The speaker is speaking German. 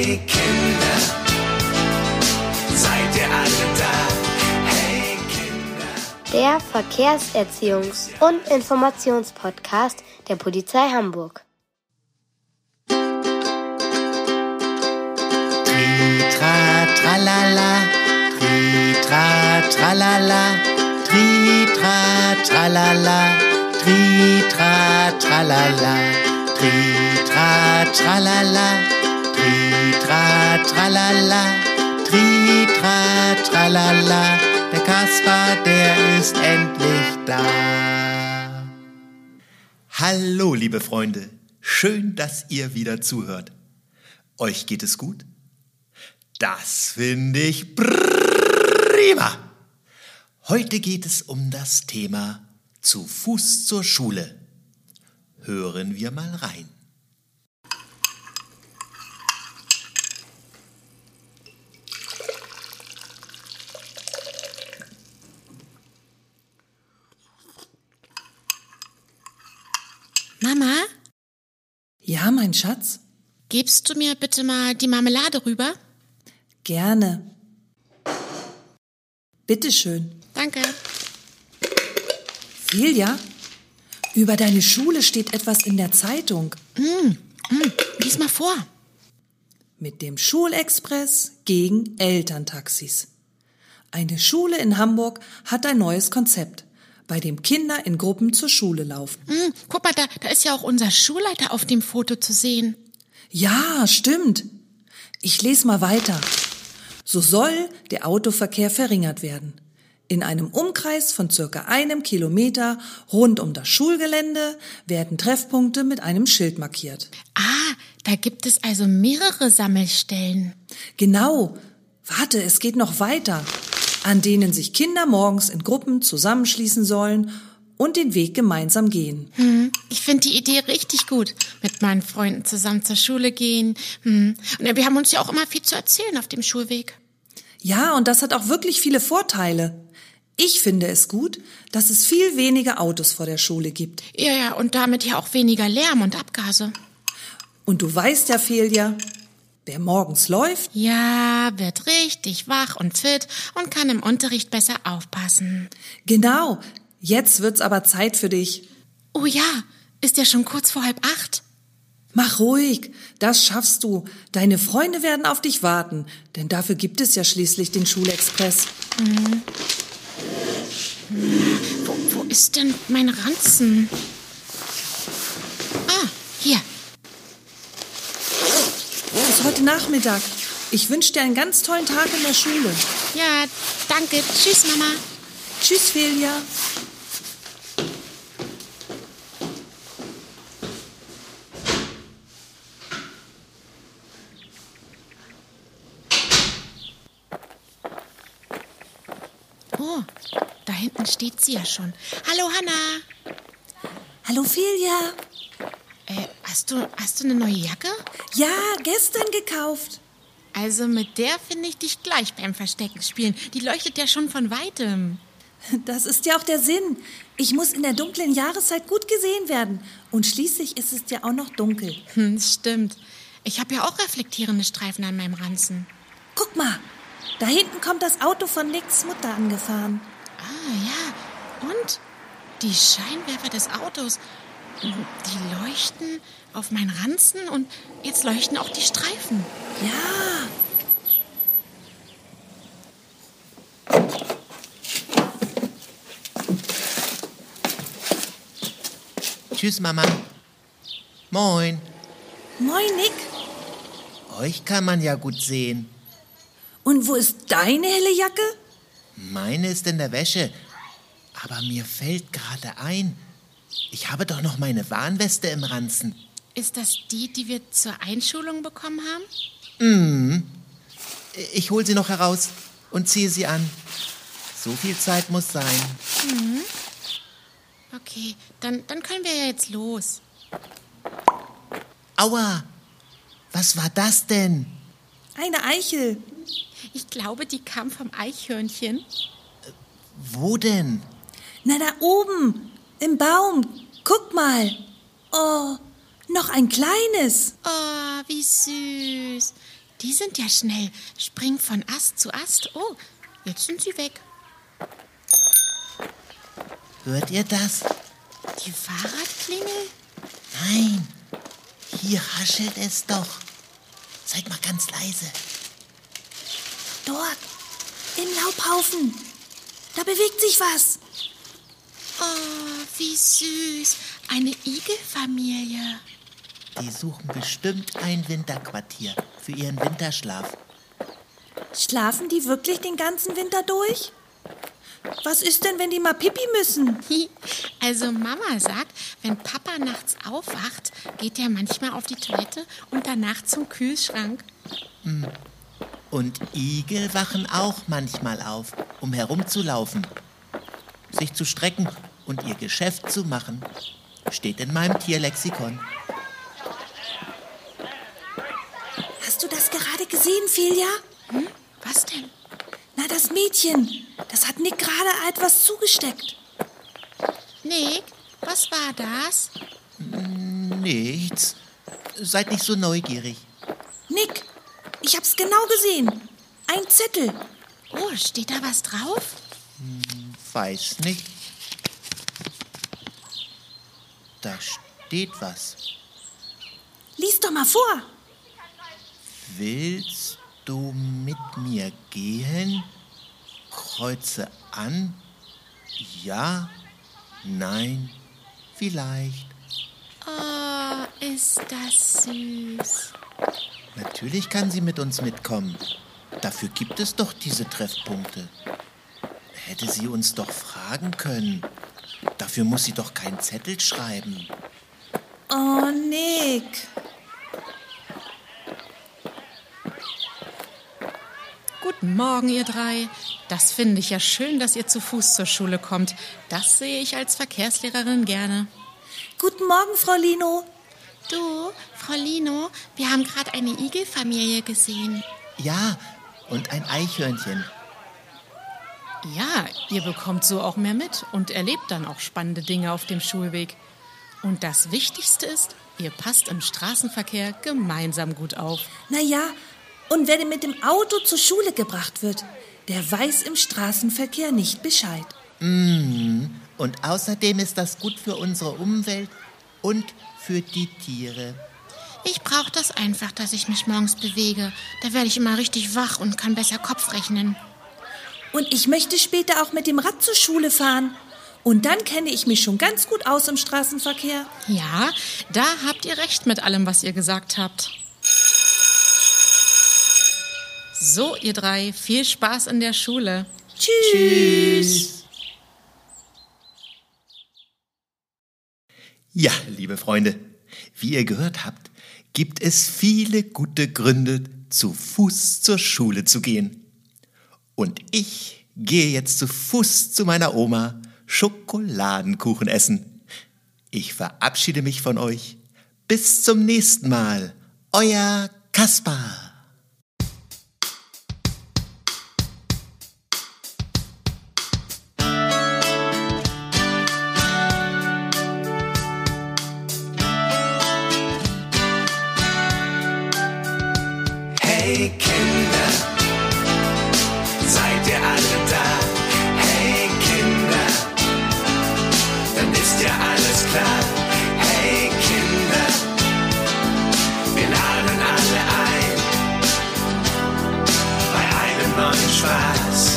Hey Kinder, seid ihr alle da? Hey Kinder. Der Verkehrserziehungs- und Informationspodcast der Polizei Hamburg. Tritra tralala, tritra tralala, tritra tralala, tritra tralala, tritra tralala tritra tralala, tritra tralala. Der Kaspar, der ist endlich da. Hallo, liebe Freunde. Schön, dass ihr wieder zuhört. Euch geht es gut? Das finde ich prima. Heute geht es um das Thema zu Fuß zur Schule. Hören wir mal rein. Mama, Ja, mein Schatz? gibst du mir bitte mal die Marmelade rüber? Gerne. Bitteschön. Danke. Filia, über deine Schule steht etwas in der Zeitung. Lies mal vor. Mit dem Schulexpress gegen Elterntaxis. Eine Schule in Hamburg hat ein neues Konzept, bei dem Kinder in Gruppen zur Schule laufen. Hm, guck mal, da, da ist ja auch unser Schulleiter auf dem Foto zu sehen. Ja, stimmt. Ich lese mal weiter. So soll der Autoverkehr verringert werden. In einem Umkreis von circa einem Kilometer rund um das Schulgelände werden Treffpunkte mit einem Schild markiert. Ah, da gibt es also mehrere Sammelstellen. Genau. Warte, es geht noch weiter. An denen sich Kinder morgens in Gruppen zusammenschließen sollen und den Weg gemeinsam gehen. Hm, ich finde die Idee richtig gut. Mit meinen Freunden zusammen zur Schule gehen. Hm. Und wir haben uns ja auch immer viel zu erzählen auf dem Schulweg. Ja, und das hat auch wirklich viele Vorteile. Ich finde es gut, dass es viel weniger Autos vor der Schule gibt. Ja, ja, und damit ja auch weniger Lärm und Abgase. Und du weißt ja, Felia, wer morgens läuft, Ja, wird richtig wach und fit und kann im Unterricht besser aufpassen. genau, jetzt wird's aber Zeit für dich. Oh ja, ist ja schon kurz vor halb acht. Mach ruhig, das schaffst du. Deine Freunde werden auf dich warten, denn dafür gibt es ja schließlich den Schulexpress. Wo, wo ist denn mein Ranzen? Ah, hier. Bis heute Nachmittag. Ich wünsche dir einen ganz tollen Tag in der Schule. Ja, danke. Tschüss, Mama. Tschüss, Felia. Oh, da hinten steht sie ja schon. Hallo, Hanna. Hallo, Felia. Hast du, hast du eine neue Jacke? Ja, gestern gekauft. Also mit der finde ich dich gleich beim Verstecken spielen. Die leuchtet ja schon von weitem. Das ist ja auch der Sinn. Ich muss in der dunklen Jahreszeit gut gesehen werden. Und schließlich ist es ja auch noch dunkel. Hm, stimmt. Ich habe ja auch reflektierende Streifen an meinem Ranzen. Guck mal, da hinten kommt das Auto von Nicks Mutter angefahren. Ah, ja. Und die Scheinwerfer des Autos, die leuchten auf meinen Ranzen und jetzt leuchten auch die Streifen. Ja, Tschüss, Mama. Moin. moin Nick. Euch kann man ja gut sehen. Und wo ist deine helle Jacke? Meine ist in der Wäsche. Aber mir fällt gerade ein, ich habe doch noch meine Warnweste im Ranzen. Ist das die, die wir zur Einschulung bekommen haben? Ich hole sie noch heraus und ziehe sie an. So viel Zeit muss sein. Okay, dann, dann können wir ja jetzt los. Aua! Was war das denn? Eine Eichel. Ich glaube, die kam vom Eichhörnchen. Wo denn? Na, da oben, im Baum. Guck mal. Oh, noch ein kleines. Oh, wie süß. Die sind ja schnell. Springen von Ast zu Ast. Oh, jetzt sind sie weg. Hört ihr das? Die Fahrradklingel? Nein, hier haschelt es doch. Seid mal ganz leise. Dort, im Laubhaufen. Da bewegt sich was. Oh, wie süß. Eine Igelfamilie. Die suchen bestimmt ein Winterquartier für ihren Winterschlaf. Schlafen die wirklich den ganzen Winter durch? Was ist denn, wenn die mal pipi müssen? Also Mama sagt, wenn Papa nachts aufwacht, geht er manchmal auf die Toilette und danach zum Kühlschrank. Und Igel wachen auch manchmal auf, um herumzulaufen, sich zu strecken und ihr Geschäft zu machen. Steht in meinem Tierlexikon. Hast du das gerade gesehen, Felia? Was denn? Na, das Mädchen. Das hat Nick gerade etwas zugesteckt. Nick, was war das? Nichts. Seid nicht so neugierig. Nick, ich hab's genau gesehen. Ein Zettel. Oh, steht da was drauf? Weiß nicht. Da steht was. Lies doch mal vor. Willst du mit mir gehen? Kreuze an. Ja, nein, vielleicht. Oh, ist das süß. Natürlich kann sie mit uns mitkommen. Dafür gibt es doch diese Treffpunkte. Hätte sie uns doch fragen können. Dafür muss sie doch keinen Zettel schreiben. Oh, Nick. Guten Morgen, ihr drei. Das finde ich ja schön, dass ihr zu Fuß zur Schule kommt. Das sehe ich als Verkehrslehrerin gerne. Guten Morgen, Frau Lino. Du, Frau Lino, wir haben gerade eine Igelfamilie gesehen. Ja, und ein Eichhörnchen. Ja, ihr bekommt so auch mehr mit und erlebt dann auch spannende Dinge auf dem Schulweg. Und das Wichtigste ist, ihr passt im Straßenverkehr gemeinsam gut auf. Na ja, und wer mit dem Auto zur Schule gebracht wird, der weiß im Straßenverkehr nicht Bescheid. Und außerdem ist das gut für unsere Umwelt und für die Tiere. Ich brauche das einfach, dass ich mich morgens bewege. Da werde ich immer richtig wach und kann besser Kopf rechnen. Und ich möchte später auch mit dem Rad zur Schule fahren. Und dann kenne ich mich schon ganz gut aus im Straßenverkehr. Ja, da habt ihr recht mit allem, was ihr gesagt habt. So, ihr drei, viel Spaß in der Schule. Tschüss. Ja, liebe Freunde, wie ihr gehört habt, gibt es viele gute Gründe, zu Fuß zur Schule zu gehen. Und ich gehe jetzt zu Fuß zu meiner Oma Schokoladenkuchen essen. Ich verabschiede mich von euch. Bis zum nächsten Mal. Euer Kaspar. Hey Kinder, tries.